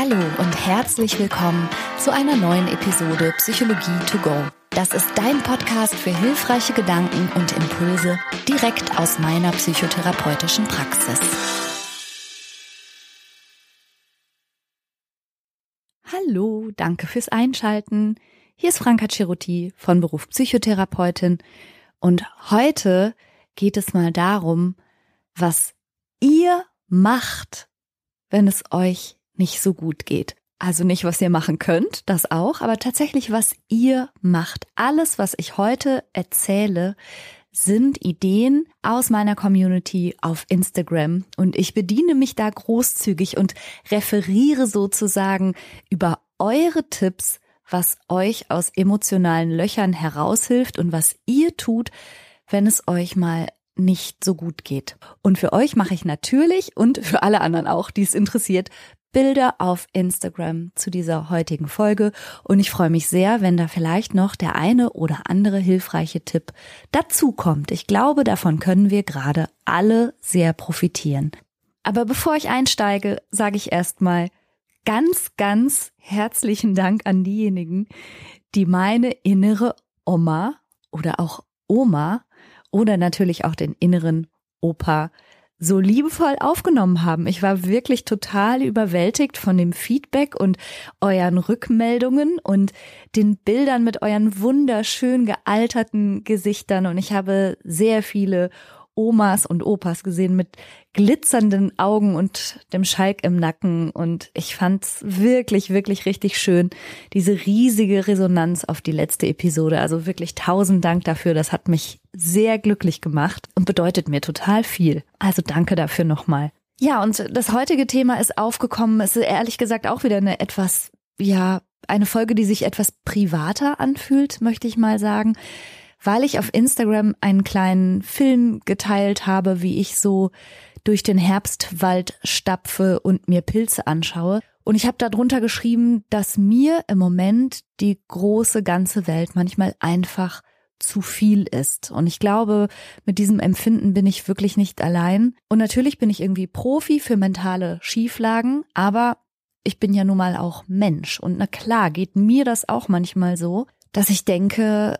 Hallo und herzlich willkommen zu einer neuen Episode Psychologie to go. Das ist dein Podcast für hilfreiche Gedanken und Impulse direkt aus meiner psychotherapeutischen Praxis. Hallo, danke fürs Einschalten. Hier ist Franka Ceruti von Beruf Psychotherapeutin und heute geht es mal darum, was ihr macht, wenn es euch nicht so gut geht. Also nicht, was ihr machen könnt, das auch, aber tatsächlich, was ihr macht. Alles, was ich heute erzähle, sind Ideen aus meiner Community auf Instagram und ich bediene mich da großzügig und referiere sozusagen über eure Tipps, was euch aus emotionalen Löchern heraushilft und was ihr tut, wenn es euch mal nicht so gut geht. Und für euch mache ich natürlich und für alle anderen auch, die es interessiert, Bilder auf Instagram zu dieser heutigen Folge und ich freue mich sehr, wenn da vielleicht noch der eine oder andere hilfreiche Tipp dazu kommt. Ich glaube, davon können wir gerade alle sehr profitieren. Aber bevor ich einsteige, sage ich erstmal ganz, ganz herzlichen Dank an diejenigen, die meine innere Oma oder auch Oma oder natürlich auch den inneren Opa so liebevoll aufgenommen haben. Ich war wirklich total überwältigt von dem Feedback und euren Rückmeldungen und den Bildern mit euren wunderschön gealterten Gesichtern. Und ich habe sehr viele Omas und Opas gesehen mit glitzernden Augen und dem Schalk im Nacken. Und ich fand's wirklich, wirklich richtig schön, diese riesige Resonanz auf die letzte Episode. Also wirklich tausend Dank dafür. Das hat mich sehr glücklich gemacht und bedeutet mir total viel. Also danke dafür nochmal. Ja, und das heutige Thema ist aufgekommen. Es ist ehrlich gesagt auch wieder eine etwas, ja, eine Folge, die sich etwas privater anfühlt, möchte ich mal sagen weil ich auf Instagram einen kleinen Film geteilt habe, wie ich so durch den Herbstwald stapfe und mir Pilze anschaue. Und ich habe darunter geschrieben, dass mir im Moment die große ganze Welt manchmal einfach zu viel ist. Und ich glaube, mit diesem Empfinden bin ich wirklich nicht allein. Und natürlich bin ich irgendwie Profi für mentale Schieflagen, aber ich bin ja nun mal auch Mensch. Und na klar, geht mir das auch manchmal so, dass ich denke,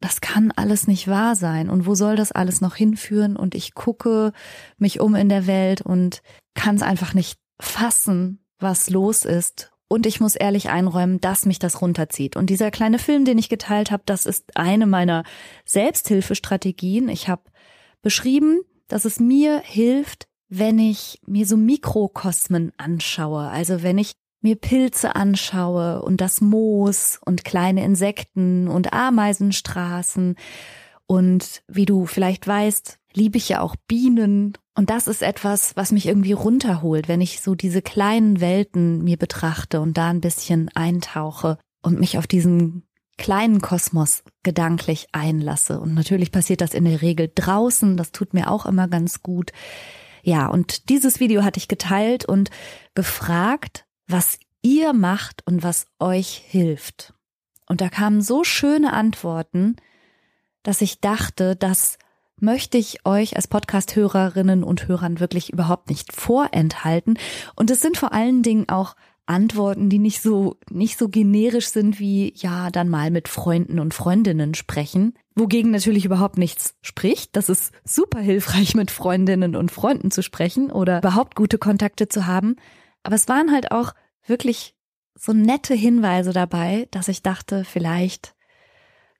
das kann alles nicht wahr sein und wo soll das alles noch hinführen und ich gucke mich um in der Welt und kann es einfach nicht fassen, was los ist und ich muss ehrlich einräumen, dass mich das runterzieht. Und dieser kleine Film, den ich geteilt habe, das ist eine meiner Selbsthilfestrategien. Ich habe beschrieben, dass es mir hilft, wenn ich mir so Mikrokosmen anschaue. Also wenn ich mir Pilze anschaue und das Moos und kleine Insekten und Ameisenstraßen und wie du vielleicht weißt, liebe ich ja auch Bienen und das ist etwas, was mich irgendwie runterholt, wenn ich so diese kleinen Welten mir betrachte und da ein bisschen eintauche und mich auf diesen kleinen Kosmos gedanklich einlasse. Und natürlich passiert das in der Regel draußen, das tut mir auch immer ganz gut. Ja, und dieses Video hatte ich geteilt und gefragt, was ihr macht und was euch hilft. Und da kamen so schöne Antworten, dass ich dachte, das möchte ich euch als Podcast-Hörerinnen und Hörern wirklich überhaupt nicht vorenthalten. Und es sind vor allen Dingen auch Antworten, die nicht so, nicht so generisch sind wie, ja, dann mal mit Freunden und Freundinnen sprechen. Wogegen natürlich überhaupt nichts spricht. Das ist super hilfreich, mit Freundinnen und Freunden zu sprechen oder überhaupt gute Kontakte zu haben. Aber es waren halt auch wirklich so nette Hinweise dabei, dass ich dachte, vielleicht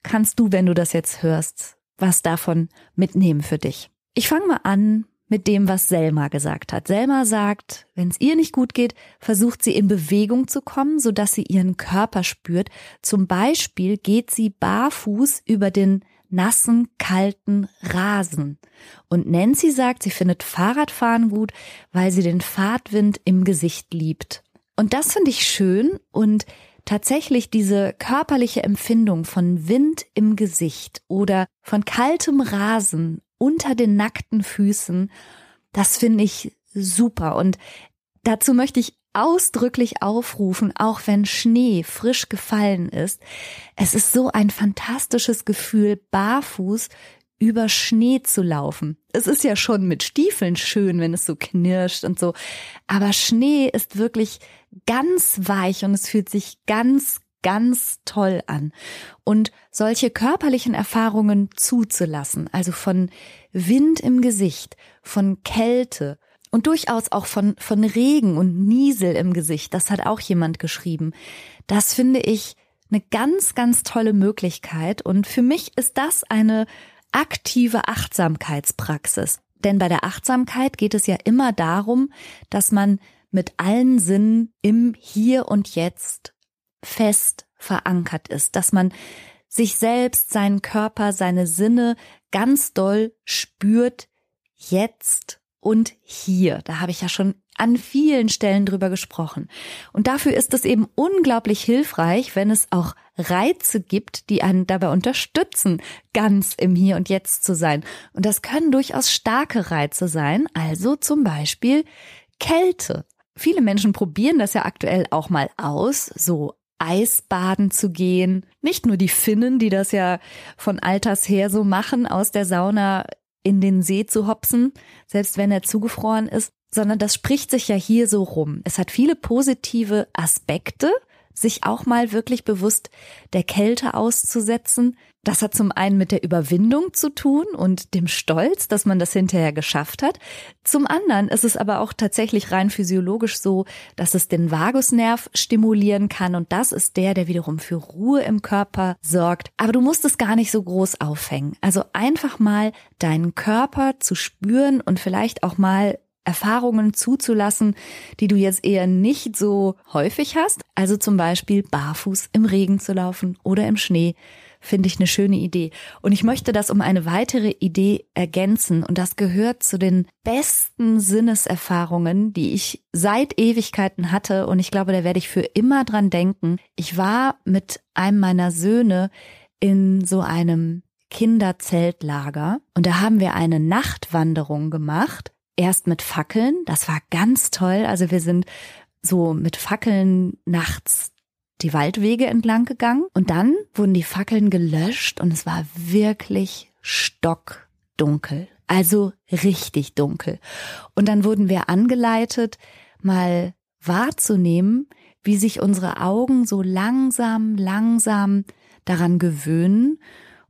kannst du, wenn du das jetzt hörst, was davon mitnehmen für dich. Ich fange mal an mit dem, was Selma gesagt hat. Selma sagt, wenn es ihr nicht gut geht, versucht sie in Bewegung zu kommen, sodass sie ihren Körper spürt. Zum Beispiel geht sie barfuß über den nassen, kalten Rasen. Und Nancy sagt, sie findet Fahrradfahren gut, weil sie den Fahrtwind im Gesicht liebt. Und das finde ich schön und tatsächlich diese körperliche Empfindung von Wind im Gesicht oder von kaltem Rasen unter den nackten Füßen, das finde ich super. Und dazu möchte ich ausdrücklich aufrufen, auch wenn Schnee frisch gefallen ist. Es ist so ein fantastisches Gefühl, barfuß über Schnee zu laufen. Es ist ja schon mit Stiefeln schön, wenn es so knirscht und so, aber Schnee ist wirklich ganz weich und es fühlt sich ganz, ganz toll an. Und solche körperlichen Erfahrungen zuzulassen, also von Wind im Gesicht, von Kälte und durchaus auch von, von Regen und Niesel im Gesicht, das hat auch jemand geschrieben. Das finde ich eine ganz, ganz tolle Möglichkeit und für mich ist das eine aktive Achtsamkeitspraxis. Denn bei der Achtsamkeit geht es ja immer darum, dass man mit allen Sinnen im Hier und Jetzt fest verankert ist, dass man sich selbst, seinen Körper, seine Sinne ganz doll spürt, jetzt und hier. Da habe ich ja schon an vielen Stellen drüber gesprochen. Und dafür ist es eben unglaublich hilfreich, wenn es auch Reize gibt, die einen dabei unterstützen, ganz im Hier und Jetzt zu sein. Und das können durchaus starke Reize sein, also zum Beispiel Kälte. Viele Menschen probieren das ja aktuell auch mal aus, so Eisbaden zu gehen. Nicht nur die Finnen, die das ja von alters her so machen, aus der Sauna in den See zu hopsen, selbst wenn er zugefroren ist, sondern das spricht sich ja hier so rum. Es hat viele positive Aspekte, sich auch mal wirklich bewusst der Kälte auszusetzen. Das hat zum einen mit der Überwindung zu tun und dem Stolz, dass man das hinterher geschafft hat. Zum anderen ist es aber auch tatsächlich rein physiologisch so, dass es den Vagusnerv stimulieren kann und das ist der, der wiederum für Ruhe im Körper sorgt. Aber du musst es gar nicht so groß aufhängen. Also einfach mal deinen Körper zu spüren und vielleicht auch mal Erfahrungen zuzulassen, die du jetzt eher nicht so häufig hast. Also zum Beispiel barfuß im Regen zu laufen oder im Schnee, finde ich eine schöne Idee. Und ich möchte das um eine weitere Idee ergänzen. Und das gehört zu den besten Sinneserfahrungen, die ich seit Ewigkeiten hatte. Und ich glaube, da werde ich für immer dran denken. Ich war mit einem meiner Söhne in so einem Kinderzeltlager und da haben wir eine Nachtwanderung gemacht erst mit Fackeln. Das war ganz toll. Also wir sind so mit Fackeln nachts die Waldwege entlang gegangen und dann wurden die Fackeln gelöscht und es war wirklich stockdunkel. Also richtig dunkel. Und dann wurden wir angeleitet, mal wahrzunehmen, wie sich unsere Augen so langsam, langsam daran gewöhnen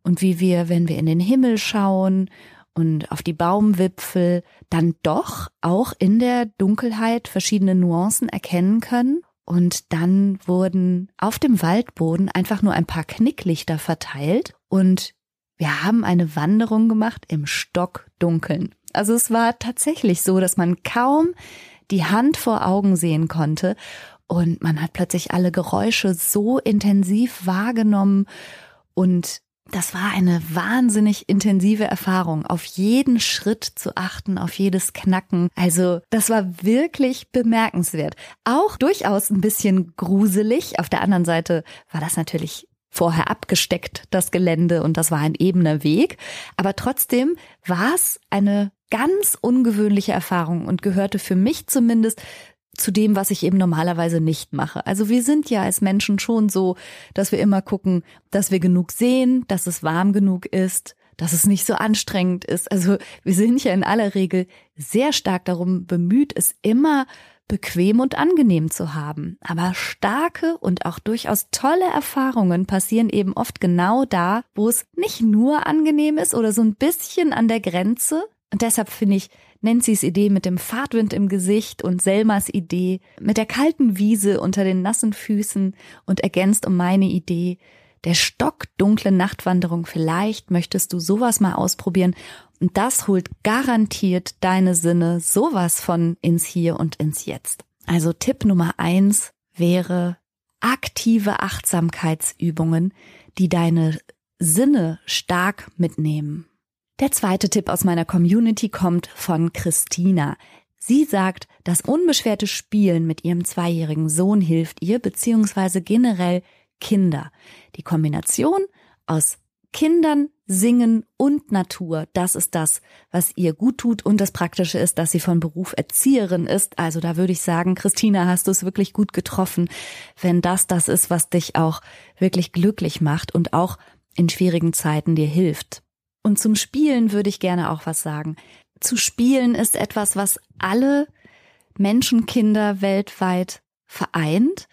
und wie wir, wenn wir in den Himmel schauen und auf die Baumwipfel dann doch auch in der Dunkelheit verschiedene Nuancen erkennen können. Und dann wurden auf dem Waldboden einfach nur ein paar Knicklichter verteilt und wir haben eine Wanderung gemacht im Stockdunkeln. Also es war tatsächlich so, dass man kaum die Hand vor Augen sehen konnte und man hat plötzlich alle Geräusche so intensiv wahrgenommen und das war eine wahnsinnig intensive Erfahrung, auf jeden Schritt zu achten, auf jedes Knacken. Also das war wirklich bemerkenswert. Auch durchaus ein bisschen gruselig. Auf der anderen Seite war das natürlich vorher abgesteckt, das Gelände, und das war ein ebener Weg. Aber trotzdem war es eine ganz ungewöhnliche Erfahrung und gehörte für mich zumindest zu dem, was ich eben normalerweise nicht mache. Also wir sind ja als Menschen schon so, dass wir immer gucken, dass wir genug sehen, dass es warm genug ist, dass es nicht so anstrengend ist. Also wir sind ja in aller Regel sehr stark darum bemüht, es immer bequem und angenehm zu haben. Aber starke und auch durchaus tolle Erfahrungen passieren eben oft genau da, wo es nicht nur angenehm ist oder so ein bisschen an der Grenze. Und deshalb finde ich Nancy's Idee mit dem Fahrtwind im Gesicht und Selmas Idee mit der kalten Wiese unter den nassen Füßen und ergänzt um meine Idee der stockdunklen Nachtwanderung. Vielleicht möchtest du sowas mal ausprobieren und das holt garantiert deine Sinne sowas von ins Hier und ins Jetzt. Also Tipp Nummer eins wäre aktive Achtsamkeitsübungen, die deine Sinne stark mitnehmen. Der zweite Tipp aus meiner Community kommt von Christina. Sie sagt, das unbeschwerte Spielen mit ihrem zweijährigen Sohn hilft ihr, beziehungsweise generell Kinder. Die Kombination aus Kindern, Singen und Natur, das ist das, was ihr gut tut. Und das Praktische ist, dass sie von Beruf Erzieherin ist. Also da würde ich sagen, Christina, hast du es wirklich gut getroffen, wenn das das ist, was dich auch wirklich glücklich macht und auch in schwierigen Zeiten dir hilft. Und zum Spielen würde ich gerne auch was sagen. Zu spielen ist etwas, was alle Menschenkinder weltweit vereint.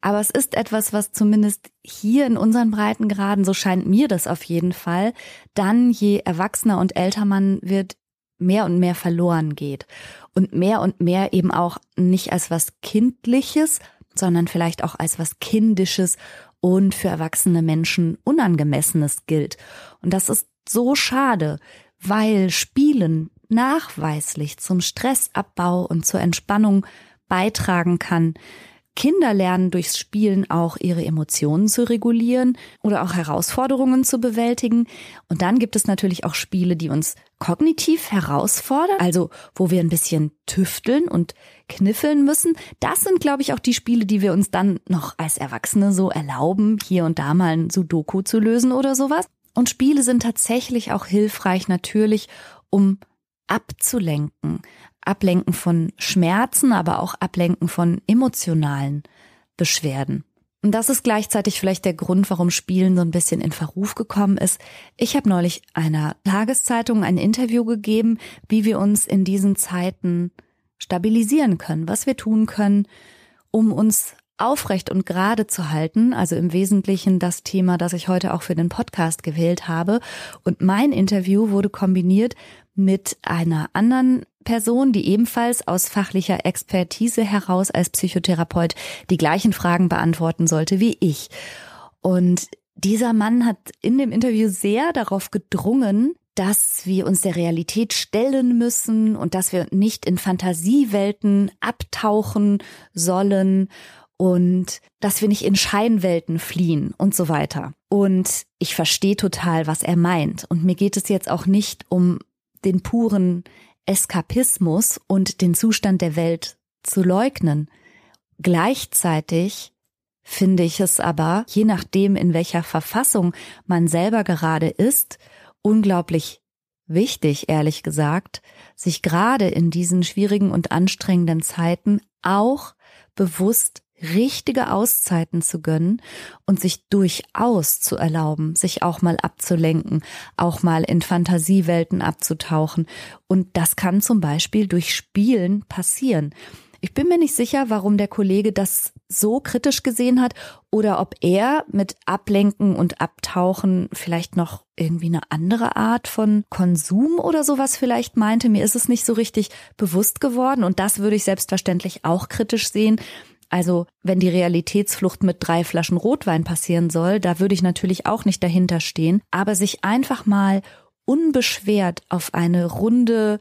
Aber es ist etwas, was zumindest hier in unseren Breitengraden, so scheint mir das auf jeden Fall, dann je erwachsener und älter man wird, mehr und mehr verloren geht. Und mehr und mehr eben auch nicht als was Kindliches, sondern vielleicht auch als was Kindisches und für erwachsene Menschen Unangemessenes gilt. Und das ist so schade, weil Spielen nachweislich zum Stressabbau und zur Entspannung beitragen kann, Kinder lernen durchs Spielen auch ihre Emotionen zu regulieren oder auch Herausforderungen zu bewältigen. Und dann gibt es natürlich auch Spiele, die uns kognitiv herausfordern, also wo wir ein bisschen tüfteln und kniffeln müssen. Das sind, glaube ich, auch die Spiele, die wir uns dann noch als Erwachsene so erlauben, hier und da mal ein Sudoku zu lösen oder sowas. Und Spiele sind tatsächlich auch hilfreich natürlich, um abzulenken, Ablenken von Schmerzen, aber auch Ablenken von emotionalen Beschwerden. Und das ist gleichzeitig vielleicht der Grund, warum Spielen so ein bisschen in Verruf gekommen ist. Ich habe neulich einer Tageszeitung ein Interview gegeben, wie wir uns in diesen Zeiten stabilisieren können, was wir tun können, um uns aufrecht und gerade zu halten, also im Wesentlichen das Thema, das ich heute auch für den Podcast gewählt habe. Und mein Interview wurde kombiniert mit einer anderen Person, die ebenfalls aus fachlicher Expertise heraus als Psychotherapeut die gleichen Fragen beantworten sollte wie ich. Und dieser Mann hat in dem Interview sehr darauf gedrungen, dass wir uns der Realität stellen müssen und dass wir nicht in Fantasiewelten abtauchen sollen und dass wir nicht in Scheinwelten fliehen und so weiter. Und ich verstehe total, was er meint. Und mir geht es jetzt auch nicht um den puren Eskapismus und den Zustand der Welt zu leugnen. Gleichzeitig finde ich es aber, je nachdem, in welcher Verfassung man selber gerade ist, unglaublich wichtig, ehrlich gesagt, sich gerade in diesen schwierigen und anstrengenden Zeiten auch bewusst richtige Auszeiten zu gönnen und sich durchaus zu erlauben, sich auch mal abzulenken, auch mal in Fantasiewelten abzutauchen. Und das kann zum Beispiel durch Spielen passieren. Ich bin mir nicht sicher, warum der Kollege das so kritisch gesehen hat oder ob er mit Ablenken und Abtauchen vielleicht noch irgendwie eine andere Art von Konsum oder sowas vielleicht meinte. Mir ist es nicht so richtig bewusst geworden und das würde ich selbstverständlich auch kritisch sehen. Also wenn die Realitätsflucht mit drei Flaschen Rotwein passieren soll, da würde ich natürlich auch nicht dahinter stehen, aber sich einfach mal unbeschwert auf eine Runde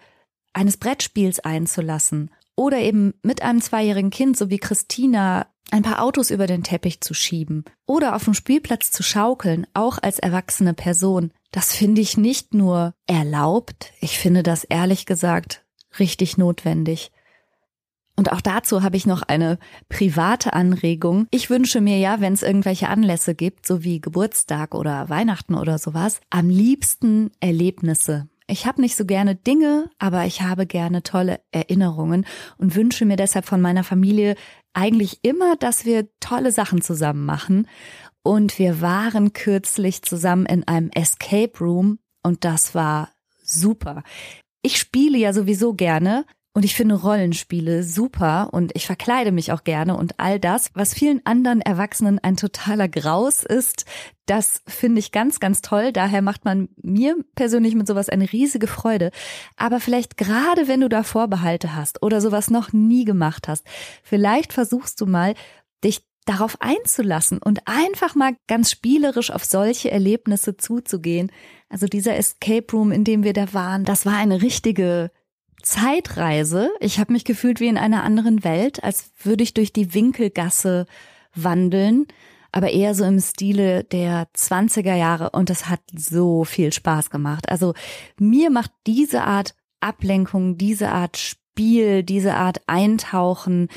eines Brettspiels einzulassen oder eben mit einem zweijährigen Kind, so wie Christina, ein paar Autos über den Teppich zu schieben oder auf dem Spielplatz zu schaukeln, auch als erwachsene Person, das finde ich nicht nur erlaubt, ich finde das ehrlich gesagt richtig notwendig. Und auch dazu habe ich noch eine private Anregung. Ich wünsche mir ja, wenn es irgendwelche Anlässe gibt, so wie Geburtstag oder Weihnachten oder sowas, am liebsten Erlebnisse. Ich habe nicht so gerne Dinge, aber ich habe gerne tolle Erinnerungen und wünsche mir deshalb von meiner Familie eigentlich immer, dass wir tolle Sachen zusammen machen. Und wir waren kürzlich zusammen in einem Escape Room und das war super. Ich spiele ja sowieso gerne und ich finde Rollenspiele super und ich verkleide mich auch gerne und all das, was vielen anderen Erwachsenen ein totaler Graus ist, das finde ich ganz, ganz toll. Daher macht man mir persönlich mit sowas eine riesige Freude. Aber vielleicht gerade wenn du da Vorbehalte hast oder sowas noch nie gemacht hast, vielleicht versuchst du mal, dich darauf einzulassen und einfach mal ganz spielerisch auf solche Erlebnisse zuzugehen. Also dieser Escape Room, in dem wir da waren, das war eine richtige Zeitreise. Ich habe mich gefühlt wie in einer anderen Welt, als würde ich durch die Winkelgasse wandeln, aber eher so im Stile der 20er Jahre und das hat so viel Spaß gemacht. Also mir macht diese Art Ablenkung, diese Art Spiel, diese Art Eintauchen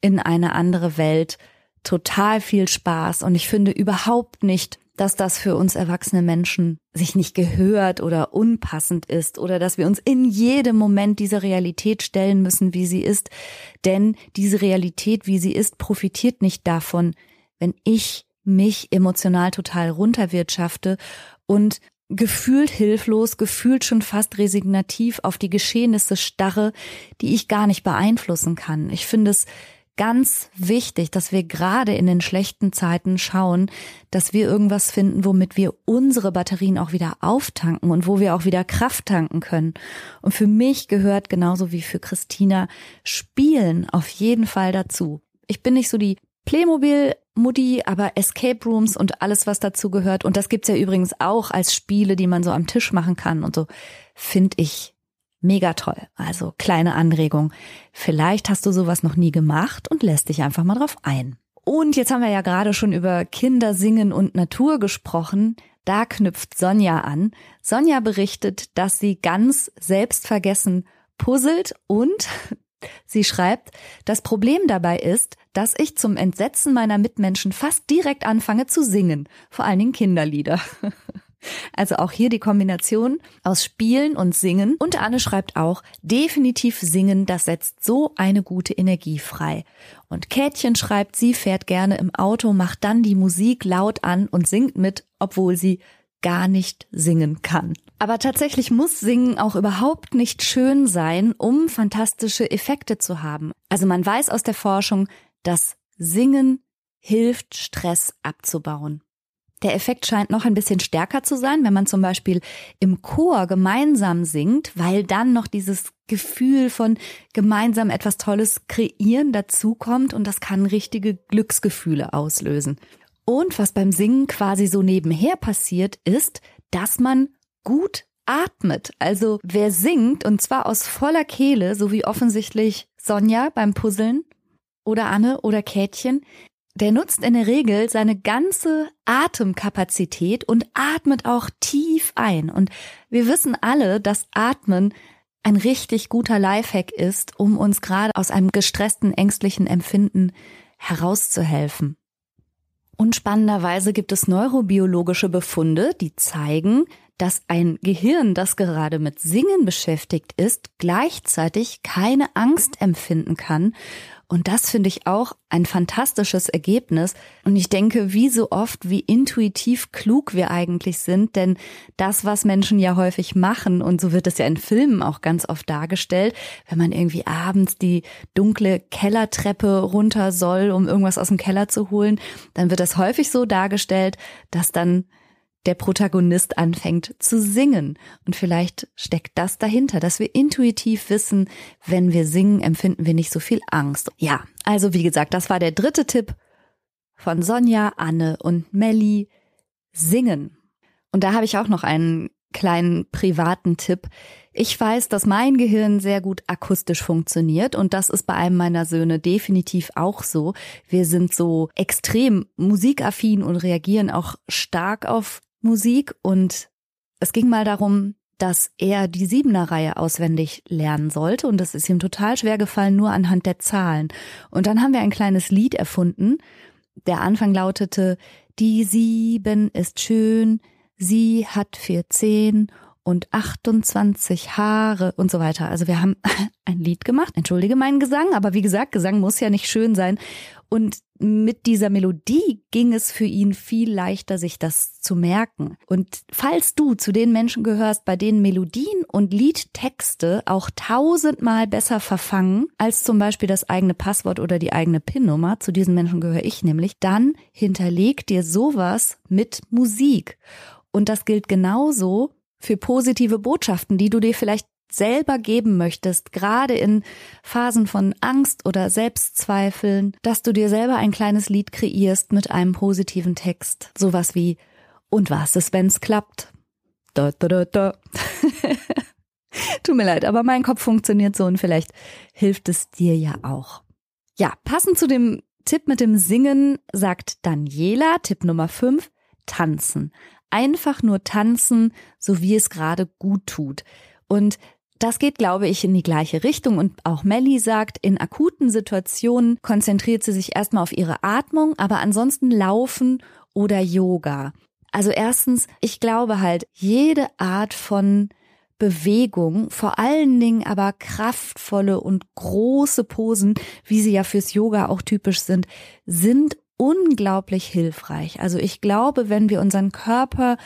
in eine andere Welt total viel Spaß und ich finde überhaupt nicht, dass das für uns erwachsene Menschen sich nicht gehört oder unpassend ist oder dass wir uns in jedem Moment dieser Realität stellen müssen, wie sie ist. Denn diese Realität, wie sie ist, profitiert nicht davon, wenn ich mich emotional total runterwirtschafte und gefühlt hilflos, gefühlt schon fast resignativ auf die Geschehnisse starre, die ich gar nicht beeinflussen kann. Ich finde es ganz wichtig, dass wir gerade in den schlechten Zeiten schauen, dass wir irgendwas finden, womit wir unsere Batterien auch wieder auftanken und wo wir auch wieder Kraft tanken können. Und für mich gehört genauso wie für Christina Spielen auf jeden Fall dazu. Ich bin nicht so die Playmobil Mutti, aber Escape Rooms und alles, was dazu gehört. Und das gibt's ja übrigens auch als Spiele, die man so am Tisch machen kann und so, finde ich mega toll. Also kleine Anregung. Vielleicht hast du sowas noch nie gemacht und lässt dich einfach mal drauf ein. Und jetzt haben wir ja gerade schon über Kinder singen und Natur gesprochen. Da knüpft Sonja an. Sonja berichtet, dass sie ganz selbstvergessen puzzelt und Sie schreibt, das Problem dabei ist, dass ich zum Entsetzen meiner Mitmenschen fast direkt anfange zu singen, vor allen Dingen Kinderlieder. Also auch hier die Kombination aus Spielen und Singen. Und Anne schreibt auch, definitiv singen, das setzt so eine gute Energie frei. Und Kätchen schreibt, sie fährt gerne im Auto, macht dann die Musik laut an und singt mit, obwohl sie gar nicht singen kann. Aber tatsächlich muss Singen auch überhaupt nicht schön sein, um fantastische Effekte zu haben. Also man weiß aus der Forschung, dass Singen hilft, Stress abzubauen. Der Effekt scheint noch ein bisschen stärker zu sein, wenn man zum Beispiel im Chor gemeinsam singt, weil dann noch dieses Gefühl von gemeinsam etwas Tolles kreieren dazukommt und das kann richtige Glücksgefühle auslösen. Und was beim Singen quasi so nebenher passiert, ist, dass man gut atmet. Also wer singt und zwar aus voller Kehle, so wie offensichtlich Sonja beim Puzzeln oder Anne oder Kätchen, der nutzt in der Regel seine ganze Atemkapazität und atmet auch tief ein. Und wir wissen alle, dass Atmen ein richtig guter Lifehack ist, um uns gerade aus einem gestressten, ängstlichen Empfinden herauszuhelfen. Und spannenderweise gibt es neurobiologische Befunde, die zeigen, dass ein Gehirn, das gerade mit Singen beschäftigt ist, gleichzeitig keine Angst empfinden kann. Und das finde ich auch ein fantastisches Ergebnis. Und ich denke, wie so oft, wie intuitiv klug wir eigentlich sind, denn das, was Menschen ja häufig machen, und so wird es ja in Filmen auch ganz oft dargestellt, wenn man irgendwie abends die dunkle Kellertreppe runter soll, um irgendwas aus dem Keller zu holen, dann wird das häufig so dargestellt, dass dann der Protagonist anfängt zu singen. Und vielleicht steckt das dahinter, dass wir intuitiv wissen, wenn wir singen, empfinden wir nicht so viel Angst. Ja, also wie gesagt, das war der dritte Tipp von Sonja, Anne und Melli. Singen. Und da habe ich auch noch einen kleinen privaten Tipp. Ich weiß, dass mein Gehirn sehr gut akustisch funktioniert und das ist bei einem meiner Söhne definitiv auch so. Wir sind so extrem musikaffin und reagieren auch stark auf Musik und es ging mal darum, dass er die Siebener Reihe auswendig lernen sollte und das ist ihm total schwer gefallen, nur anhand der Zahlen. Und dann haben wir ein kleines Lied erfunden. Der Anfang lautete, die Sieben ist schön, sie hat vierzehn und 28 Haare und so weiter. Also wir haben ein Lied gemacht. Entschuldige meinen Gesang, aber wie gesagt, Gesang muss ja nicht schön sein. Und mit dieser Melodie ging es für ihn viel leichter, sich das zu merken. Und falls du zu den Menschen gehörst, bei denen Melodien und Liedtexte auch tausendmal besser verfangen als zum Beispiel das eigene Passwort oder die eigene PIN-Nummer, zu diesen Menschen gehöre ich nämlich, dann hinterleg dir sowas mit Musik. Und das gilt genauso für positive Botschaften, die du dir vielleicht selber geben möchtest, gerade in Phasen von Angst oder Selbstzweifeln, dass du dir selber ein kleines Lied kreierst mit einem positiven Text. Sowas wie Und was ist, wenn's klappt? Da, da, da, da. Tut mir leid, aber mein Kopf funktioniert so und vielleicht hilft es dir ja auch. Ja, passend zu dem Tipp mit dem Singen sagt Daniela, Tipp Nummer 5, tanzen einfach nur tanzen, so wie es gerade gut tut. Und das geht, glaube ich, in die gleiche Richtung. Und auch Melly sagt, in akuten Situationen konzentriert sie sich erstmal auf ihre Atmung, aber ansonsten laufen oder Yoga. Also erstens, ich glaube halt, jede Art von Bewegung, vor allen Dingen aber kraftvolle und große Posen, wie sie ja fürs Yoga auch typisch sind, sind unglaublich hilfreich. Also ich glaube, wenn wir unseren Körper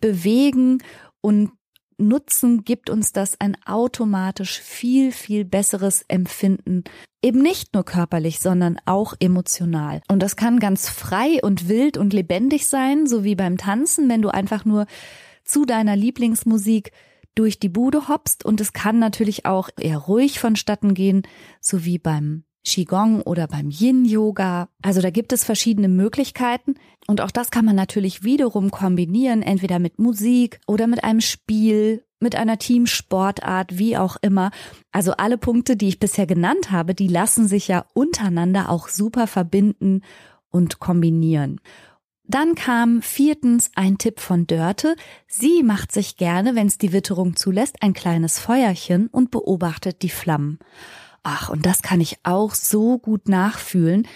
bewegen und nutzen, gibt uns das ein automatisch viel, viel besseres Empfinden. Eben nicht nur körperlich, sondern auch emotional. Und das kann ganz frei und wild und lebendig sein, so wie beim Tanzen, wenn du einfach nur zu deiner Lieblingsmusik durch die Bude hoppst. Und es kann natürlich auch eher ruhig vonstatten gehen, so wie beim Qigong oder beim Yin-Yoga. Also da gibt es verschiedene Möglichkeiten und auch das kann man natürlich wiederum kombinieren, entweder mit Musik oder mit einem Spiel, mit einer Teamsportart, wie auch immer. Also alle Punkte, die ich bisher genannt habe, die lassen sich ja untereinander auch super verbinden und kombinieren. Dann kam viertens ein Tipp von Dörte. Sie macht sich gerne, wenn es die Witterung zulässt, ein kleines Feuerchen und beobachtet die Flammen. Ach, und das kann ich auch so gut nachfühlen.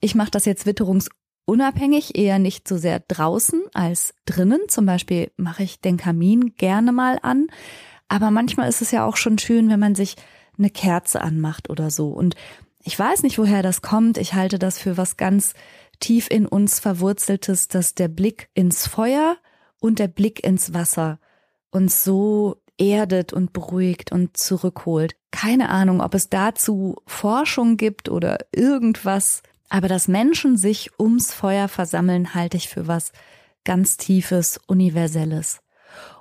Ich mache das jetzt witterungsunabhängig, eher nicht so sehr draußen als drinnen. Zum Beispiel mache ich den Kamin gerne mal an. Aber manchmal ist es ja auch schon schön, wenn man sich eine Kerze anmacht oder so. Und ich weiß nicht, woher das kommt. Ich halte das für was ganz tief in uns verwurzeltes, dass der Blick ins Feuer und der Blick ins Wasser uns so erdet und beruhigt und zurückholt. Keine Ahnung, ob es dazu Forschung gibt oder irgendwas, aber dass Menschen sich ums Feuer versammeln, halte ich für was ganz Tiefes, Universelles.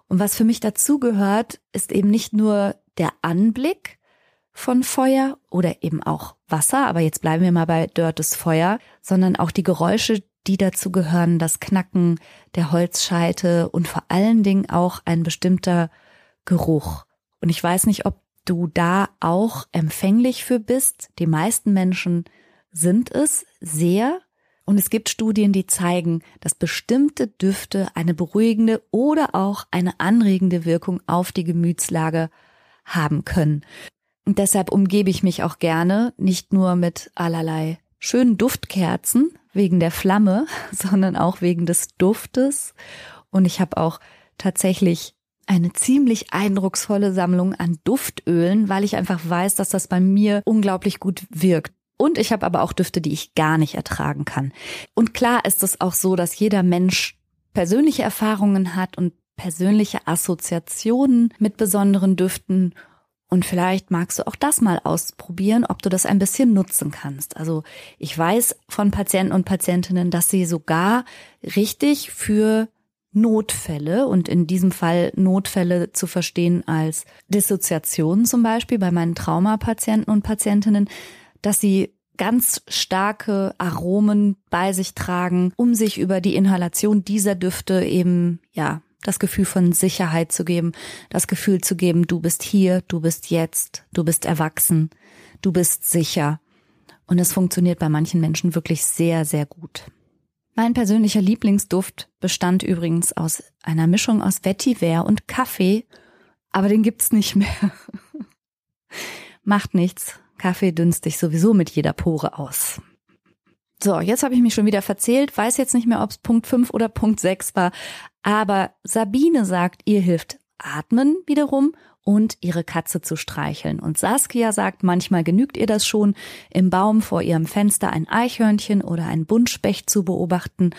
Und was für mich dazu gehört, ist eben nicht nur der Anblick von Feuer oder eben auch Wasser, aber jetzt bleiben wir mal bei Dörtes Feuer, sondern auch die Geräusche, die dazu gehören, das Knacken der Holzscheite und vor allen Dingen auch ein bestimmter Geruch. Und ich weiß nicht, ob du da auch empfänglich für bist. Die meisten Menschen sind es sehr. Und es gibt Studien, die zeigen, dass bestimmte Düfte eine beruhigende oder auch eine anregende Wirkung auf die Gemütslage haben können. Und deshalb umgebe ich mich auch gerne nicht nur mit allerlei schönen Duftkerzen wegen der Flamme, sondern auch wegen des Duftes. Und ich habe auch tatsächlich eine ziemlich eindrucksvolle Sammlung an Duftölen, weil ich einfach weiß, dass das bei mir unglaublich gut wirkt. Und ich habe aber auch Düfte, die ich gar nicht ertragen kann. Und klar ist es auch so, dass jeder Mensch persönliche Erfahrungen hat und persönliche Assoziationen mit besonderen Düften. Und vielleicht magst du auch das mal ausprobieren, ob du das ein bisschen nutzen kannst. Also ich weiß von Patienten und Patientinnen, dass sie sogar richtig für Notfälle und in diesem Fall Notfälle zu verstehen als Dissoziation zum Beispiel bei meinen Traumapatienten und Patientinnen, dass sie ganz starke Aromen bei sich tragen, um sich über die Inhalation dieser Düfte eben, ja, das Gefühl von Sicherheit zu geben, das Gefühl zu geben, du bist hier, du bist jetzt, du bist erwachsen, du bist sicher. Und es funktioniert bei manchen Menschen wirklich sehr, sehr gut. Mein persönlicher Lieblingsduft bestand übrigens aus einer Mischung aus Vetiver und Kaffee, aber den gibt's nicht mehr. Macht nichts. Kaffee dünst dich sowieso mit jeder Pore aus. So, jetzt habe ich mich schon wieder verzählt, weiß jetzt nicht mehr, ob es Punkt 5 oder Punkt 6 war, aber Sabine sagt, ihr hilft Atmen wiederum und ihre Katze zu streicheln. Und Saskia sagt, manchmal genügt ihr das schon, im Baum vor ihrem Fenster ein Eichhörnchen oder ein Buntspecht zu beobachten.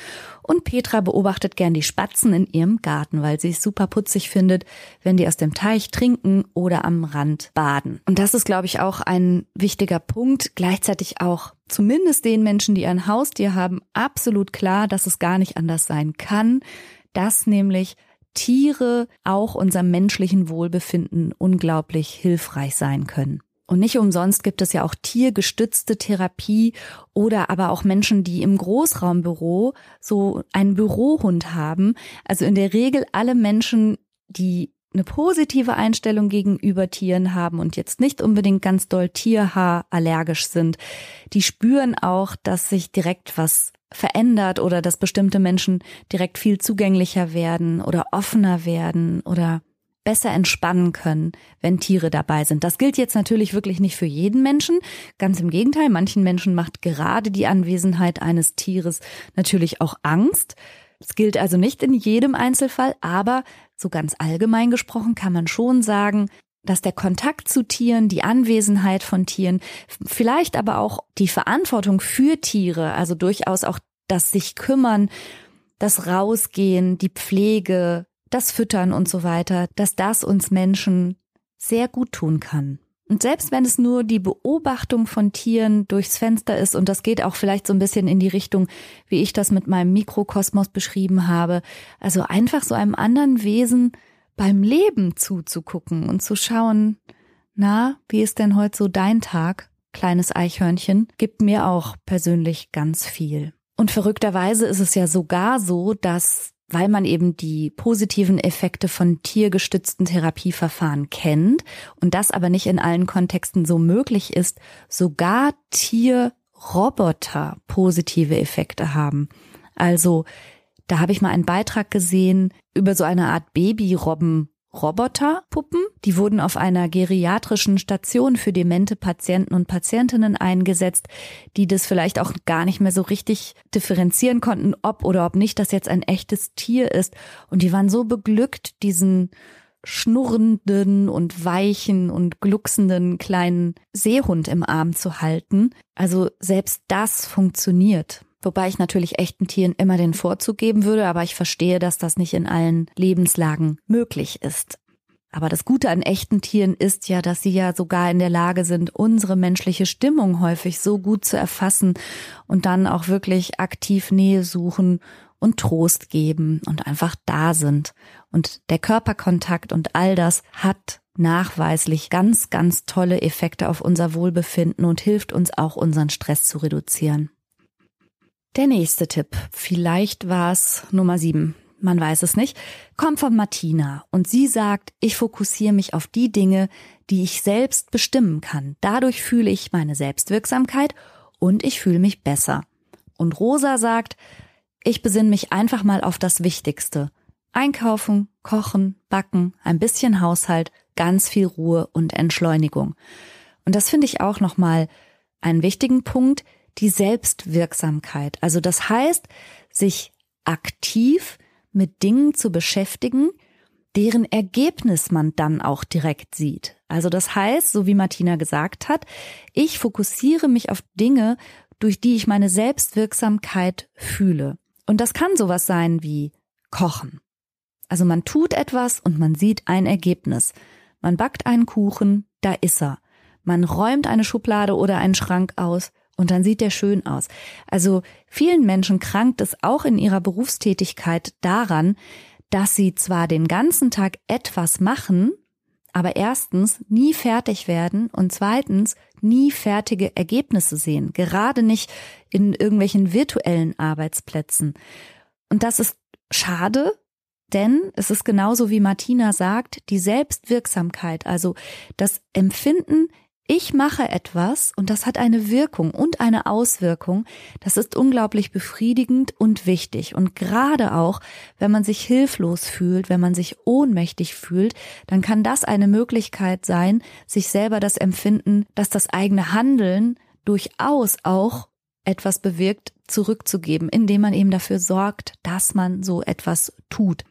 Und Petra beobachtet gern die Spatzen in ihrem Garten, weil sie es super putzig findet, wenn die aus dem Teich trinken oder am Rand baden. Und das ist, glaube ich, auch ein wichtiger Punkt. Gleichzeitig auch zumindest den Menschen, die ein Haustier haben, absolut klar, dass es gar nicht anders sein kann, dass nämlich Tiere auch unserem menschlichen Wohlbefinden unglaublich hilfreich sein können. Und nicht umsonst gibt es ja auch tiergestützte Therapie oder aber auch Menschen, die im Großraumbüro so einen Bürohund haben. Also in der Regel alle Menschen, die eine positive Einstellung gegenüber Tieren haben und jetzt nicht unbedingt ganz doll Tierhaar allergisch sind, die spüren auch, dass sich direkt was verändert oder dass bestimmte Menschen direkt viel zugänglicher werden oder offener werden oder besser entspannen können, wenn Tiere dabei sind. Das gilt jetzt natürlich wirklich nicht für jeden Menschen. Ganz im Gegenteil, manchen Menschen macht gerade die Anwesenheit eines Tieres natürlich auch Angst. Es gilt also nicht in jedem Einzelfall, aber so ganz allgemein gesprochen kann man schon sagen, dass der Kontakt zu Tieren, die Anwesenheit von Tieren, vielleicht aber auch die Verantwortung für Tiere, also durchaus auch das sich kümmern, das Rausgehen, die Pflege, das Füttern und so weiter, dass das uns Menschen sehr gut tun kann. Und selbst wenn es nur die Beobachtung von Tieren durchs Fenster ist, und das geht auch vielleicht so ein bisschen in die Richtung, wie ich das mit meinem Mikrokosmos beschrieben habe, also einfach so einem anderen Wesen beim Leben zuzugucken und zu schauen, na, wie ist denn heute so dein Tag, kleines Eichhörnchen, gibt mir auch persönlich ganz viel. Und verrückterweise ist es ja sogar so, dass weil man eben die positiven Effekte von tiergestützten Therapieverfahren kennt und das aber nicht in allen Kontexten so möglich ist, sogar Tierroboter positive Effekte haben. Also da habe ich mal einen Beitrag gesehen über so eine Art Babyrobben Roboterpuppen. Die wurden auf einer geriatrischen Station für demente Patienten und Patientinnen eingesetzt, die das vielleicht auch gar nicht mehr so richtig differenzieren konnten, ob oder ob nicht das jetzt ein echtes Tier ist. Und die waren so beglückt, diesen schnurrenden und weichen und glucksenden kleinen Seehund im Arm zu halten. Also selbst das funktioniert. Wobei ich natürlich echten Tieren immer den Vorzug geben würde, aber ich verstehe, dass das nicht in allen Lebenslagen möglich ist. Aber das Gute an echten Tieren ist ja, dass sie ja sogar in der Lage sind, unsere menschliche Stimmung häufig so gut zu erfassen und dann auch wirklich aktiv Nähe suchen und Trost geben und einfach da sind. Und der Körperkontakt und all das hat nachweislich ganz, ganz tolle Effekte auf unser Wohlbefinden und hilft uns auch, unseren Stress zu reduzieren. Der nächste Tipp, vielleicht war es Nummer sieben, man weiß es nicht, kommt von Martina und sie sagt, ich fokussiere mich auf die Dinge, die ich selbst bestimmen kann. Dadurch fühle ich meine Selbstwirksamkeit und ich fühle mich besser. Und Rosa sagt, ich besinne mich einfach mal auf das Wichtigste. Einkaufen, kochen, backen, ein bisschen Haushalt, ganz viel Ruhe und Entschleunigung. Und das finde ich auch nochmal einen wichtigen Punkt, die Selbstwirksamkeit. Also das heißt, sich aktiv mit Dingen zu beschäftigen, deren Ergebnis man dann auch direkt sieht. Also das heißt, so wie Martina gesagt hat, ich fokussiere mich auf Dinge, durch die ich meine Selbstwirksamkeit fühle. Und das kann sowas sein wie Kochen. Also man tut etwas und man sieht ein Ergebnis. Man backt einen Kuchen, da ist er. Man räumt eine Schublade oder einen Schrank aus, und dann sieht der schön aus. Also vielen Menschen krankt es auch in ihrer Berufstätigkeit daran, dass sie zwar den ganzen Tag etwas machen, aber erstens nie fertig werden und zweitens nie fertige Ergebnisse sehen, gerade nicht in irgendwelchen virtuellen Arbeitsplätzen. Und das ist schade, denn es ist genauso wie Martina sagt, die Selbstwirksamkeit, also das Empfinden, ich mache etwas und das hat eine Wirkung und eine Auswirkung. Das ist unglaublich befriedigend und wichtig. Und gerade auch, wenn man sich hilflos fühlt, wenn man sich ohnmächtig fühlt, dann kann das eine Möglichkeit sein, sich selber das Empfinden, dass das eigene Handeln durchaus auch etwas bewirkt, zurückzugeben, indem man eben dafür sorgt, dass man so etwas tut.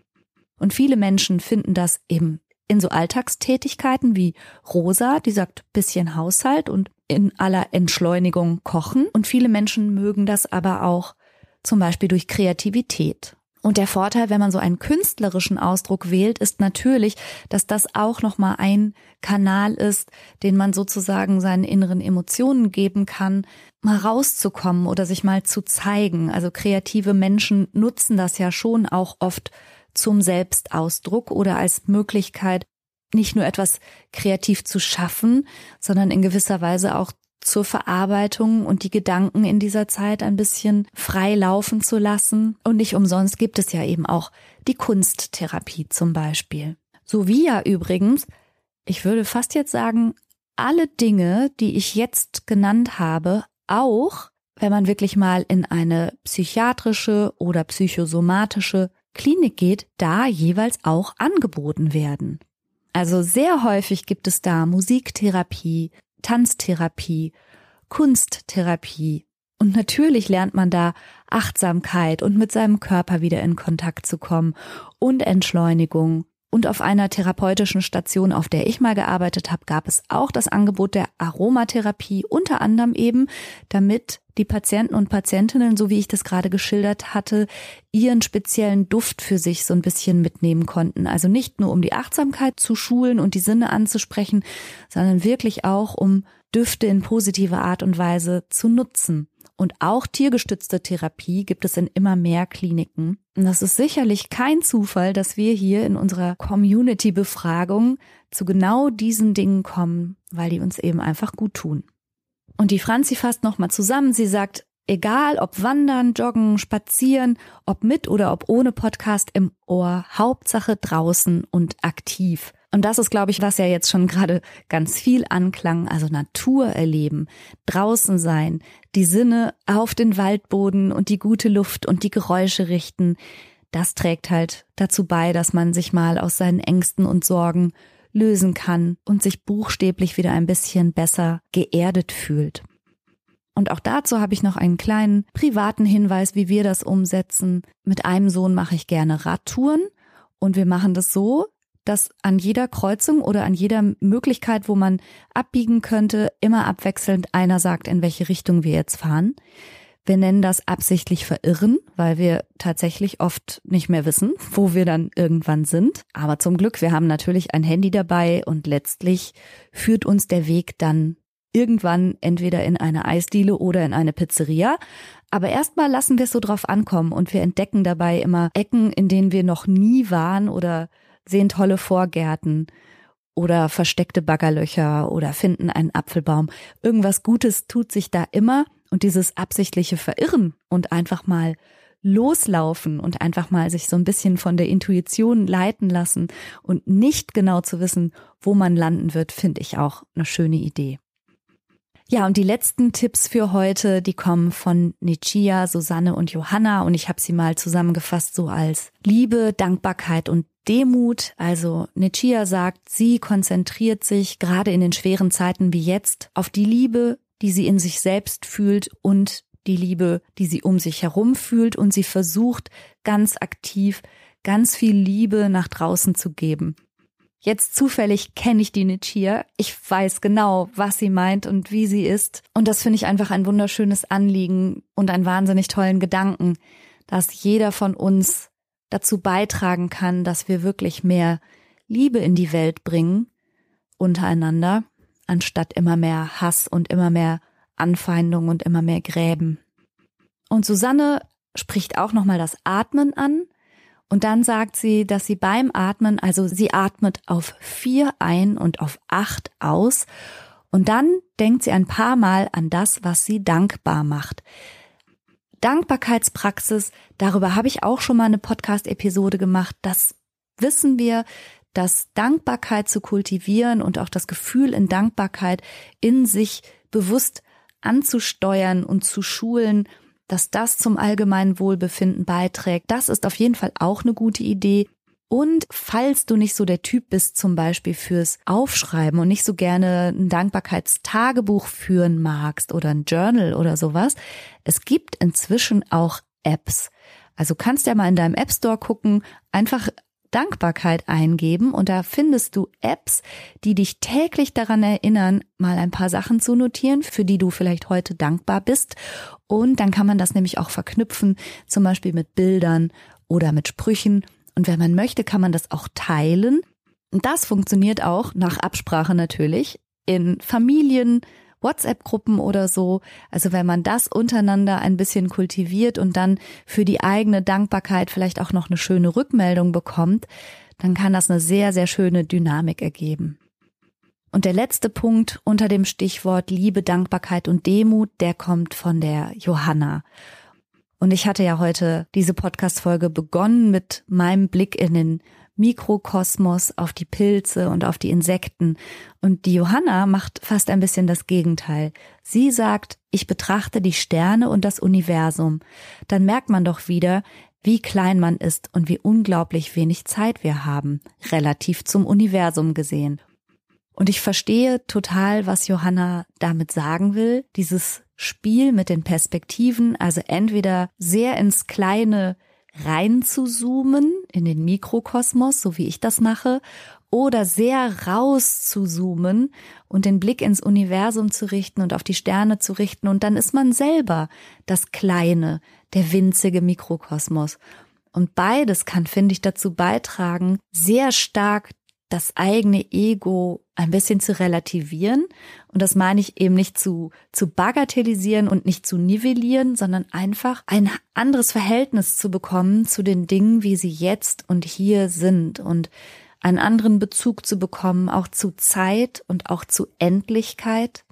Und viele Menschen finden das eben in so Alltagstätigkeiten wie Rosa, die sagt bisschen Haushalt und in aller Entschleunigung kochen. Und viele Menschen mögen das aber auch zum Beispiel durch Kreativität. Und der Vorteil, wenn man so einen künstlerischen Ausdruck wählt, ist natürlich, dass das auch nochmal ein Kanal ist, den man sozusagen seinen inneren Emotionen geben kann, mal rauszukommen oder sich mal zu zeigen. Also kreative Menschen nutzen das ja schon auch oft zum Selbstausdruck oder als Möglichkeit, nicht nur etwas kreativ zu schaffen, sondern in gewisser Weise auch zur Verarbeitung und die Gedanken in dieser Zeit ein bisschen frei laufen zu lassen. Und nicht umsonst gibt es ja eben auch die Kunsttherapie zum Beispiel. So wie ja übrigens, ich würde fast jetzt sagen, alle Dinge, die ich jetzt genannt habe, auch wenn man wirklich mal in eine psychiatrische oder psychosomatische Klinik geht, da jeweils auch angeboten werden. Also sehr häufig gibt es da Musiktherapie, Tanztherapie, Kunsttherapie. Und natürlich lernt man da Achtsamkeit und mit seinem Körper wieder in Kontakt zu kommen und Entschleunigung Und auf einer therapeutischen Station, auf der ich mal gearbeitet habe, gab es auch das Angebot der Aromatherapie, unter anderem eben, damit die Patienten und Patientinnen, so wie ich das gerade geschildert hatte, ihren speziellen Duft für sich so ein bisschen mitnehmen konnten. Also nicht nur um die Achtsamkeit zu schulen und die Sinne anzusprechen, sondern wirklich auch um Düfte in positiver Art und Weise zu nutzen. Und auch tiergestützte Therapie gibt es in immer mehr Kliniken. Und das ist sicherlich kein Zufall, dass wir hier in unserer Community-Befragung zu genau diesen Dingen kommen, weil die uns eben einfach gut tun. Und die Franzi fasst nochmal zusammen. Sie sagt, egal ob wandern, joggen, spazieren, ob mit oder ob ohne Podcast im Ohr, Hauptsache draußen und aktiv. Und das ist, glaube ich, was ja jetzt schon gerade ganz viel anklang. Also Natur erleben, draußen sein, die Sinne auf den Waldboden und die gute Luft und die Geräusche richten. Das trägt halt dazu bei, dass man sich mal aus seinen Ängsten und Sorgen lösen kann und sich buchstäblich wieder ein bisschen besser geerdet fühlt. Und auch dazu habe ich noch einen kleinen privaten Hinweis, wie wir das umsetzen. Mit einem Sohn mache ich gerne Radtouren und wir machen das so, dass an jeder Kreuzung oder an jeder Möglichkeit, wo man abbiegen könnte, immer abwechselnd einer sagt, in welche Richtung wir jetzt fahren. Wir nennen das absichtlich verirren, weil wir tatsächlich oft nicht mehr wissen, wo wir dann irgendwann sind. Aber zum Glück, wir haben natürlich ein Handy dabei und letztlich führt uns der Weg dann irgendwann entweder in eine Eisdiele oder in eine Pizzeria. Aber erstmal lassen wir es so drauf ankommen und wir entdecken dabei immer Ecken, in denen wir noch nie waren oder sehen tolle Vorgärten oder versteckte Baggerlöcher oder finden einen Apfelbaum. Irgendwas Gutes tut sich da immer und dieses absichtliche Verirren und einfach mal loslaufen und einfach mal sich so ein bisschen von der Intuition leiten lassen und nicht genau zu wissen, wo man landen wird, finde ich auch eine schöne Idee. Ja, und die letzten Tipps für heute, die kommen von Nichia, Susanne und Johanna und ich habe sie mal zusammengefasst so als Liebe, Dankbarkeit und Demut. Also Nichia sagt, sie konzentriert sich gerade in den schweren Zeiten wie jetzt auf die Liebe, die sie in sich selbst fühlt und die Liebe, die sie um sich herum fühlt und sie versucht ganz aktiv ganz viel Liebe nach draußen zu geben. Jetzt zufällig kenne ich die Nichia. Ich weiß genau, was sie meint und wie sie ist. Und das finde ich einfach ein wunderschönes Anliegen und einen wahnsinnig tollen Gedanken, dass jeder von uns dazu beitragen kann, dass wir wirklich mehr Liebe in die Welt bringen untereinander, anstatt immer mehr Hass und immer mehr Anfeindung und immer mehr Gräben. Und Susanne spricht auch nochmal das Atmen an. Und dann sagt sie, dass sie beim Atmen, also sie atmet auf vier ein und auf acht aus. Und dann denkt sie ein paar Mal an das, was sie dankbar macht. Dankbarkeitspraxis, darüber habe ich auch schon mal eine Podcast-Episode gemacht. Das wissen wir, dass Dankbarkeit zu kultivieren und auch das Gefühl in Dankbarkeit in sich bewusst anzusteuern und zu schulen dass das zum allgemeinen Wohlbefinden beiträgt. Das ist auf jeden Fall auch eine gute Idee. Und falls du nicht so der Typ bist, zum Beispiel fürs Aufschreiben und nicht so gerne ein Dankbarkeitstagebuch führen magst oder ein Journal oder sowas, es gibt inzwischen auch Apps. Also kannst ja mal in deinem App Store gucken, einfach Dankbarkeit eingeben und da findest du Apps, die dich täglich daran erinnern, mal ein paar Sachen zu notieren, für die du vielleicht heute dankbar bist. Und dann kann man das nämlich auch verknüpfen, zum Beispiel mit Bildern oder mit Sprüchen. Und wenn man möchte, kann man das auch teilen. Und das funktioniert auch nach Absprache natürlich in Familien, WhatsApp-Gruppen oder so. Also wenn man das untereinander ein bisschen kultiviert und dann für die eigene Dankbarkeit vielleicht auch noch eine schöne Rückmeldung bekommt, dann kann das eine sehr, sehr schöne Dynamik ergeben. Und der letzte Punkt unter dem Stichwort Liebe, Dankbarkeit und Demut, der kommt von der Johanna. Und ich hatte ja heute diese Podcast-Folge begonnen mit meinem Blick in den Mikrokosmos, auf die Pilze und auf die Insekten. Und die Johanna macht fast ein bisschen das Gegenteil. Sie sagt, ich betrachte die Sterne und das Universum. Dann merkt man doch wieder, wie klein man ist und wie unglaublich wenig Zeit wir haben, relativ zum Universum gesehen. Und ich verstehe total, was Johanna damit sagen will. Dieses Spiel mit den Perspektiven, also entweder sehr ins Kleine rein zu zoomen, in den Mikrokosmos, so wie ich das mache, oder sehr raus zu zoomen und den Blick ins Universum zu richten und auf die Sterne zu richten und dann ist man selber das kleine, der winzige Mikrokosmos. Und beides kann, finde ich, dazu beitragen, sehr stark das eigene Ego ein bisschen zu relativieren. Und das meine ich eben nicht zu, zu bagatellisieren und nicht zu nivellieren, sondern einfach ein anderes Verhältnis zu bekommen zu den Dingen, wie sie jetzt und hier sind und einen anderen Bezug zu bekommen, auch zu Zeit und auch zu Endlichkeit.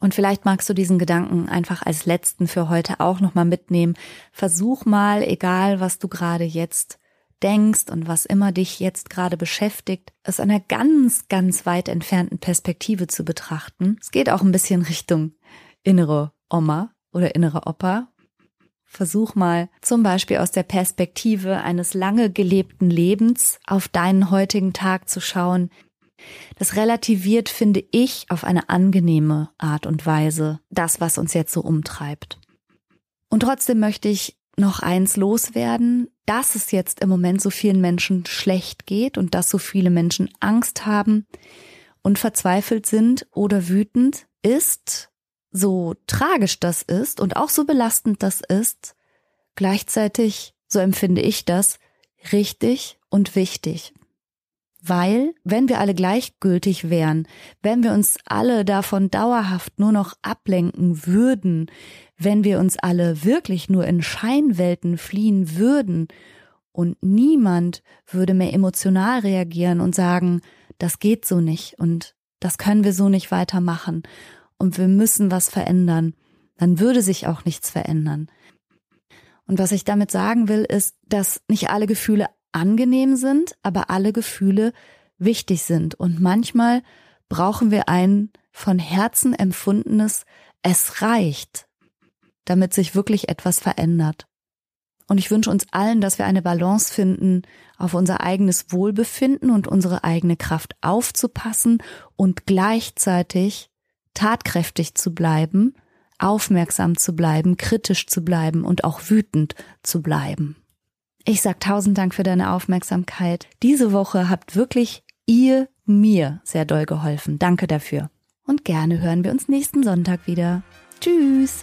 Und vielleicht magst du diesen Gedanken einfach als letzten für heute auch nochmal mitnehmen. Versuch mal, egal was du gerade jetzt denkst und was immer dich jetzt gerade beschäftigt, aus einer ganz, ganz weit entfernten Perspektive zu betrachten. Es geht auch ein bisschen Richtung innere Oma oder innere Opa. Versuch mal zum Beispiel aus der Perspektive eines lange gelebten Lebens auf deinen heutigen Tag zu schauen. Das relativiert, finde ich, auf eine angenehme Art und Weise das, was uns jetzt so umtreibt. Und trotzdem möchte ich noch eins loswerden, dass es jetzt im Moment so vielen Menschen schlecht geht und dass so viele Menschen Angst haben und verzweifelt sind oder wütend, ist, so tragisch das ist und auch so belastend das ist, gleichzeitig, so empfinde ich das, richtig und wichtig. Weil, wenn wir alle gleichgültig wären, wenn wir uns alle davon dauerhaft nur noch ablenken würden, wenn wir uns alle wirklich nur in Scheinwelten fliehen würden und niemand würde mehr emotional reagieren und sagen, das geht so nicht und das können wir so nicht weitermachen und wir müssen was verändern, dann würde sich auch nichts verändern. Und was ich damit sagen will, ist, dass nicht alle Gefühle angenehm sind, aber alle Gefühle wichtig sind. Und manchmal brauchen wir ein von Herzen empfundenes Es reicht, damit sich wirklich etwas verändert. Und ich wünsche uns allen, dass wir eine Balance finden, auf unser eigenes Wohlbefinden und unsere eigene Kraft aufzupassen und gleichzeitig tatkräftig zu bleiben, aufmerksam zu bleiben, kritisch zu bleiben und auch wütend zu bleiben. Ich sag tausend Dank für deine Aufmerksamkeit. Diese Woche habt wirklich ihr mir sehr doll geholfen. Danke dafür. Und gerne hören wir uns nächsten Sonntag wieder. Tschüss.